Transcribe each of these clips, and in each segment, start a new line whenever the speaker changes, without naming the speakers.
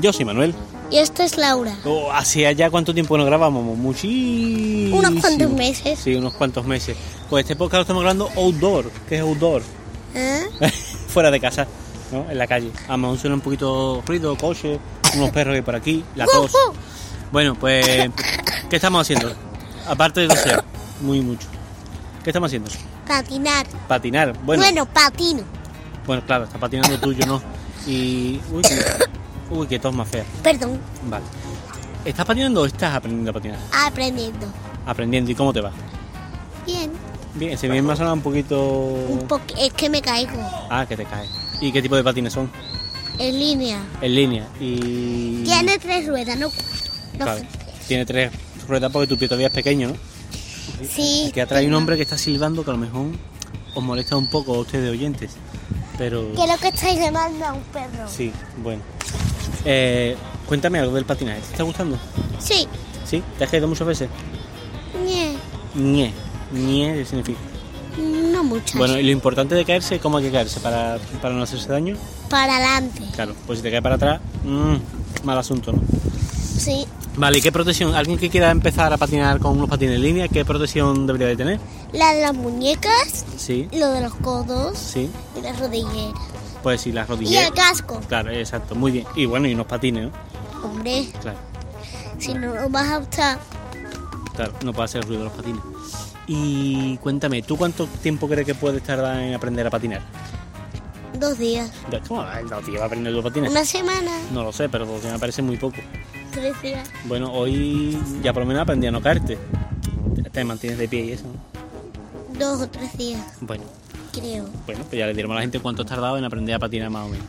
Yo soy Manuel.
Y esto es Laura.
Oh, ¿Hacía ya cuánto tiempo no grabábamos? Muchísimo.
Unos cuantos meses.
Sí, unos cuantos meses. Pues este podcast lo estamos grabando outdoor. ¿Qué es outdoor?
¿Eh?
Fuera de casa, ¿no? En la calle. Aún suena un poquito ruido, coche, unos perros que hay por aquí, la tos. Bueno, pues, ¿qué estamos haciendo? Aparte de toser, muy mucho. ¿Qué estamos haciendo?
Patinar.
Patinar. Bueno,
Bueno, patino.
bueno claro, está patinando tú, yo no. Y. Uy, uy, qué tos más fea.
Perdón.
Vale. ¿Estás patinando o estás aprendiendo a patinar?
Aprendiendo.
Aprendiendo. ¿Y cómo te va?
Bien.
Bien, ese bien me ha sonado un poquito.
Un po es que me caigo.
Ah, que te cae. ¿Y qué tipo de patines son?
En línea.
En línea. Y.
Tiene tres ruedas, no. No sé.
tiene tres ruedas porque tu pie todavía es pequeño, ¿no?
Sí.
Aquí atrás hay un hombre que está silbando que a lo mejor os molesta un poco a ustedes oyentes. Pero.
Que lo que estáis llamando a un perro.
Sí, bueno. Eh, cuéntame algo del patinaje. ¿Te está gustando?
Sí.
¿Sí? ¿Te has caído muchas veces?
Ñe.
Ñe. Ñe, ¿qué significa?
No muchas.
Bueno, y lo importante de caerse, ¿cómo hay que caerse para, para no hacerse daño?
Para adelante.
Claro, pues si te caes para atrás, mm, mal asunto, ¿no?
Sí.
Vale, ¿y qué protección? ¿Alguien que quiera empezar a patinar con unos patines en línea, qué protección debería de tener?
La de las muñecas,
Sí,
lo de los codos
sí.
y las rodilleras.
Pues sí, las
Y
rodillas.
el casco.
Claro, exacto, muy bien. Y bueno, y unos patines, ¿no?
Hombre,
Claro,
si no lo vas a usar
claro, no puede hacer ruido los patines. Y cuéntame, ¿tú cuánto tiempo crees que puedes tardar en aprender a patinar?
dos días.
¿Cómo va? No, tío, va a aprender los patines?
Una semana,
No lo sé, pero dos días me parece muy poco.
tres días.
Bueno, hoy ya por lo menos aprendí a no caerte. Te mantienes de pie y eso, ¿no?
Dos o tres días,
Bueno,
creo.
bueno, pues ya le diremos a la gente cuánto has tardado en aprender a patinar más o menos.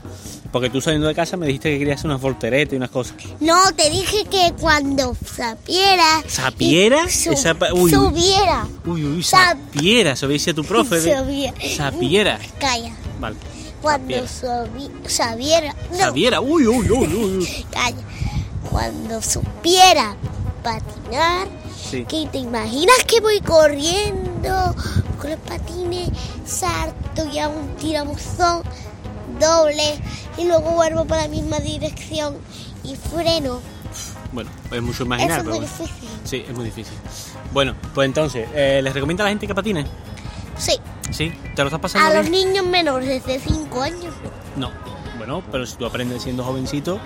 Porque tú saliendo de casa me dijiste que querías hacer unas volteretas y unas cosas.
No, te dije que cuando sapiera.
¿Sapiera?
su-
Esa uy,
subiera.
Uy, uy,
Sap-
sapiera, eso dice tu profe de...
Sabía-
Sapiera.
Calla.
Vale.
Cuando
Sapiera.
sabi- sabiera. No,
Sabiera, uy, uy, uy, uy. uy.
calla. Cuando supiera patinar.
Sí.
Que te imaginas que voy corriendo los patines, salto y hago un tirabuzón doble y luego vuelvo para la misma dirección y freno.
Bueno, pues es mucho imaginar,
Eso es muy
bueno.
difícil.
Sí, es muy difícil. Bueno, pues entonces, eh, ¿les recomienda a la gente que patine?
Sí,
¿Sí? ¿Te lo estás pasando
a los niños menores de 5 años. no.
No. Bueno, pero si tú aprendes siendo jovencito,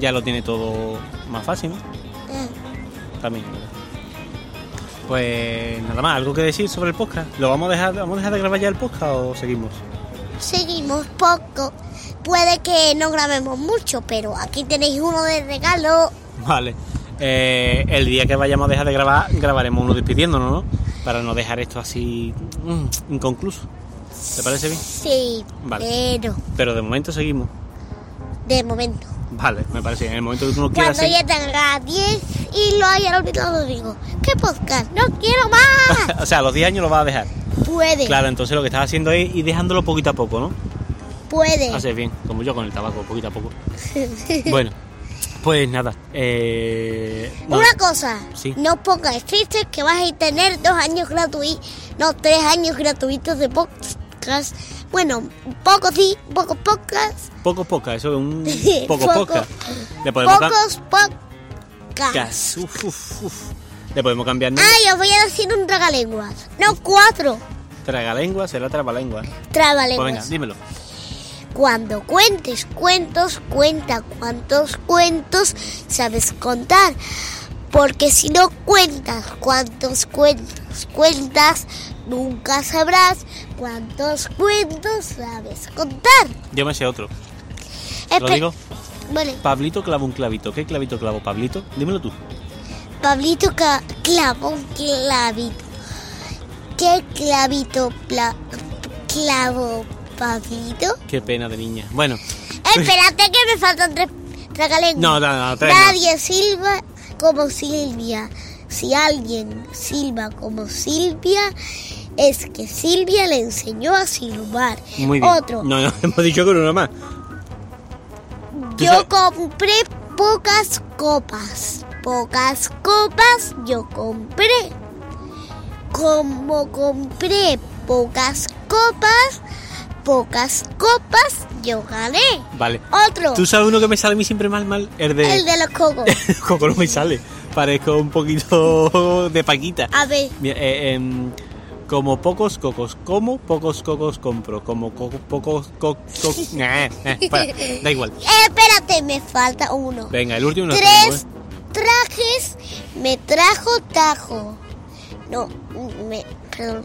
ya lo tiene todo más fácil, ¿no?
Eh,
También. Pues nada más, ¿algo que decir sobre el podcast? ¿Lo vamos a dejar, vamos a dejar de grabar ya el podcast o seguimos?
Seguimos poco. Puede que no grabemos mucho, pero aquí tenéis uno de regalo.
Vale. Eh, el día que vayamos a dejar de grabar, grabaremos uno despidiéndonos, ¿no? Para no dejar esto así mm, inconcluso. ¿Te parece bien?
Sí,
Vale.
pero
Pero de momento seguimos.
de momento.
Vale, me parece bien. En el momento que tú no quieras
Cuando ya tenga 10 y lo haya olvidado, digo, ¿qué podcast? ¡No quiero más!
o sea, a los 10 años lo vas a dejar.
Puede,
Claro, entonces lo que estás haciendo es ir dejándolo poquito a poco, ¿no?
puede.
Haces bien, como yo con el tabaco, poquito a poco. Bueno, pues nada. Eh,
Una cosa,
Sí.
no pongáis tristes que vais a tener dos años gratuitos, no, tres años gratuitos de podcast. Bueno, poco sí, pocos podcasts.
Poco poca, eso es un poco
Poco-
poca. Le podemos cam-
Pocos podcasts.
Gas, uf, uf, uf. Le podemos cambiar ¿no?
Ay, os voy a decir un tragalenguas. No, cuatro
Tragalengua será trabalengua. Pues
tragalenguas.
venga, dímelo.
Cuando cuentes cuentos, cuenta cuántos cuentos sabes contar. Porque si no cuentas cuántos cuentos cuentas, nunca sabrás cuántos cuentos sabes contar.
Yo me sé otro. ¿Lo digo?
Vale,
Pablito clava un clavito. ¿Qué clavito clavo, Pablito? Dímelo tú.
Pablito clavó un clavito. ¿Qué clavito pla- clavó Pablito?
Qué pena de niña. Bueno,
Espérate que me faltan tres tragalenguas.
no, no, no, tres no.
Nadie silba como Silvia. Si alguien silba como Silvia, es que Silvia le enseñó a silbar.
Muy bien.
Otro.
No, no, hemos dicho que uno más.
Yo compré pocas copas. Pocas copas yo compré. Como compré pocas copas, pocas copas Yo gané.
Vale.
Otro.
¿Tú sabes uno que me sale a mí siempre mal, mal? El de...
El de los cocos.
Coco no me sale. Parezco un poquito de Paquita.
A ver.
Mira, eh, em, como pocos cocos como, pocos cocos compro. Como co- pocos cocos... Nah, nah, para, da igual.
Eh, espérate, me falta uno.
Venga, el último no
Tres trajes me trajo Tajo. No, me. Perdón.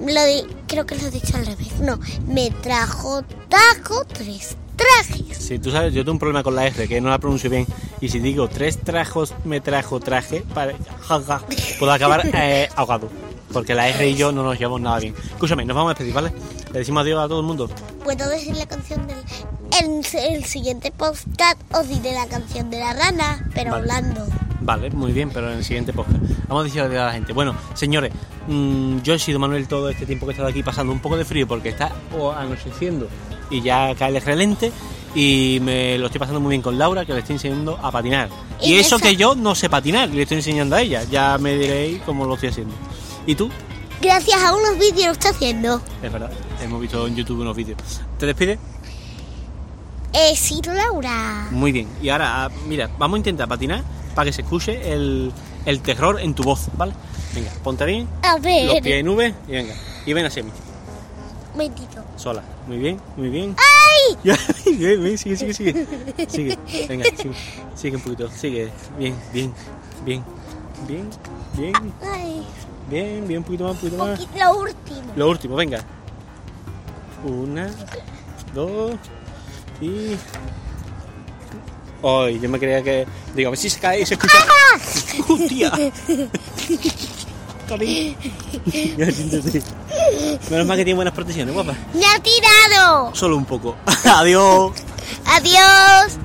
Lo di- creo que lo he dicho al revés. No, me trajo Tajo tres trajes.
Si tú sabes, yo tengo un problema con la R, que no la pronuncio bien. Y si digo tres trajos me trajo traje, para, ja, ja, puedo acabar eh, ahogado. Porque la R y yo no nos llevamos nada bien. Escúchame, nos vamos a despedir, ¿vale? Le decimos adiós a todo el mundo.
Puedo decir la canción del. En el siguiente podcast os diré la canción de la rana, pero
Vale.
hablando.
Vale, muy bien, pero en el siguiente podcast. Vamos a decirle a la gente. Bueno, señores, mm, yo he sido Manuel todo este tiempo que he estado aquí pasando un poco de frío porque está anocheciendo y ya cae el relente. Y me lo estoy pasando muy bien con Laura, que le estoy enseñando a patinar. Y,
Y
eso
esa-
que yo no sé patinar, le estoy enseñando a ella. Ya me diréis cómo lo estoy haciendo. ¿Y tú?
Gracias a unos vídeos lo está haciendo.
Es verdad, hemos visto en YouTube unos vídeos. ¿Te despides?
Eh, sí, Laura.
Muy bien. Y ahora, ah, mira, vamos a intentar patinar para que se escuche el, el terror en tu voz, ¿vale? Venga, ponte bien,
A
los
ver.
pies en V y venga. Y ven así,
Mentito.
sola. Muy bien, muy bien.
¡Ay!
Bien, bien, sigue, sigue, sigue. Sigue, venga, sigue, sigue un poquito, sigue. Bien, bien, bien, bien, bien,
Ay.
Bien, bien, un poquito más, un poquito más.
Poquito, lo último.
Lo último, venga. Una, dos y. Ay, yo me creía que. Digo, a ver si se cae y se escucha. ¡Hostia! Menos mal que tiene buenas protecciones, guapa.
¡Me ha tirado!
Solo un poco. Adiós.
¡Adiós!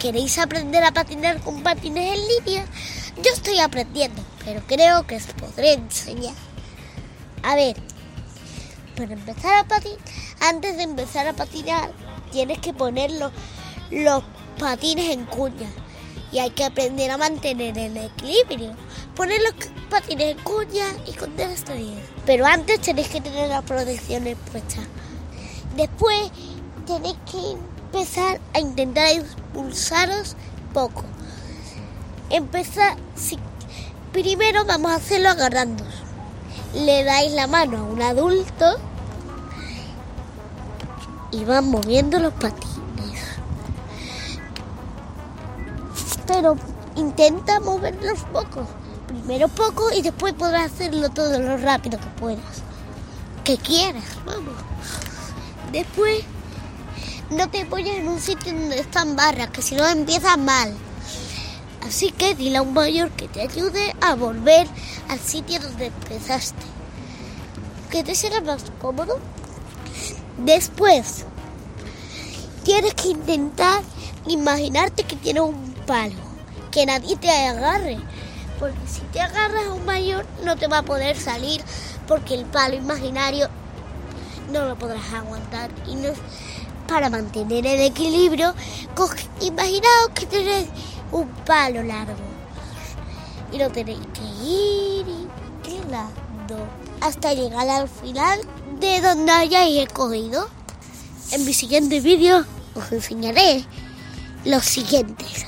¿Queréis aprender a patinar con patines en línea? Yo estoy aprendiendo, pero creo que os podré enseñar. A ver, para empezar a patinar, antes de empezar a patinar, tienes que poner los, patines en cuña. Y hay que aprender a mantener el equilibrio. Poner los patines en cuña y contar hasta 10. Pero antes tenéis que tener las protecciones puestas. Después tenéis que empezar a intentar impulsaros poco. Empezar, primero vamos a hacerlo agarrándoos. Le dais la mano a un adulto y van moviendo los patines. Pero intenta moverlos poco. Primero poco y después podrás hacerlo todo lo rápido que puedas. Que quieras, vamos. Después no te apoyes en un sitio donde están barras, que si no empiezas mal. Así que dile a un mayor que te ayude a volver al sitio donde empezaste. Que te será más cómodo. Después, tienes que intentar imaginarte que tienes un palo, que nadie te agarre. Porque si te agarras a un mayor no te va a poder salir porque el palo imaginario no lo podrás aguantar. Y no, para mantener el equilibrio, imaginaos que tenéis un palo largo y lo tenéis que ir inclinando hasta llegar al final de donde hayáis escogido. En mi siguiente vídeo os enseñaré los siguientes.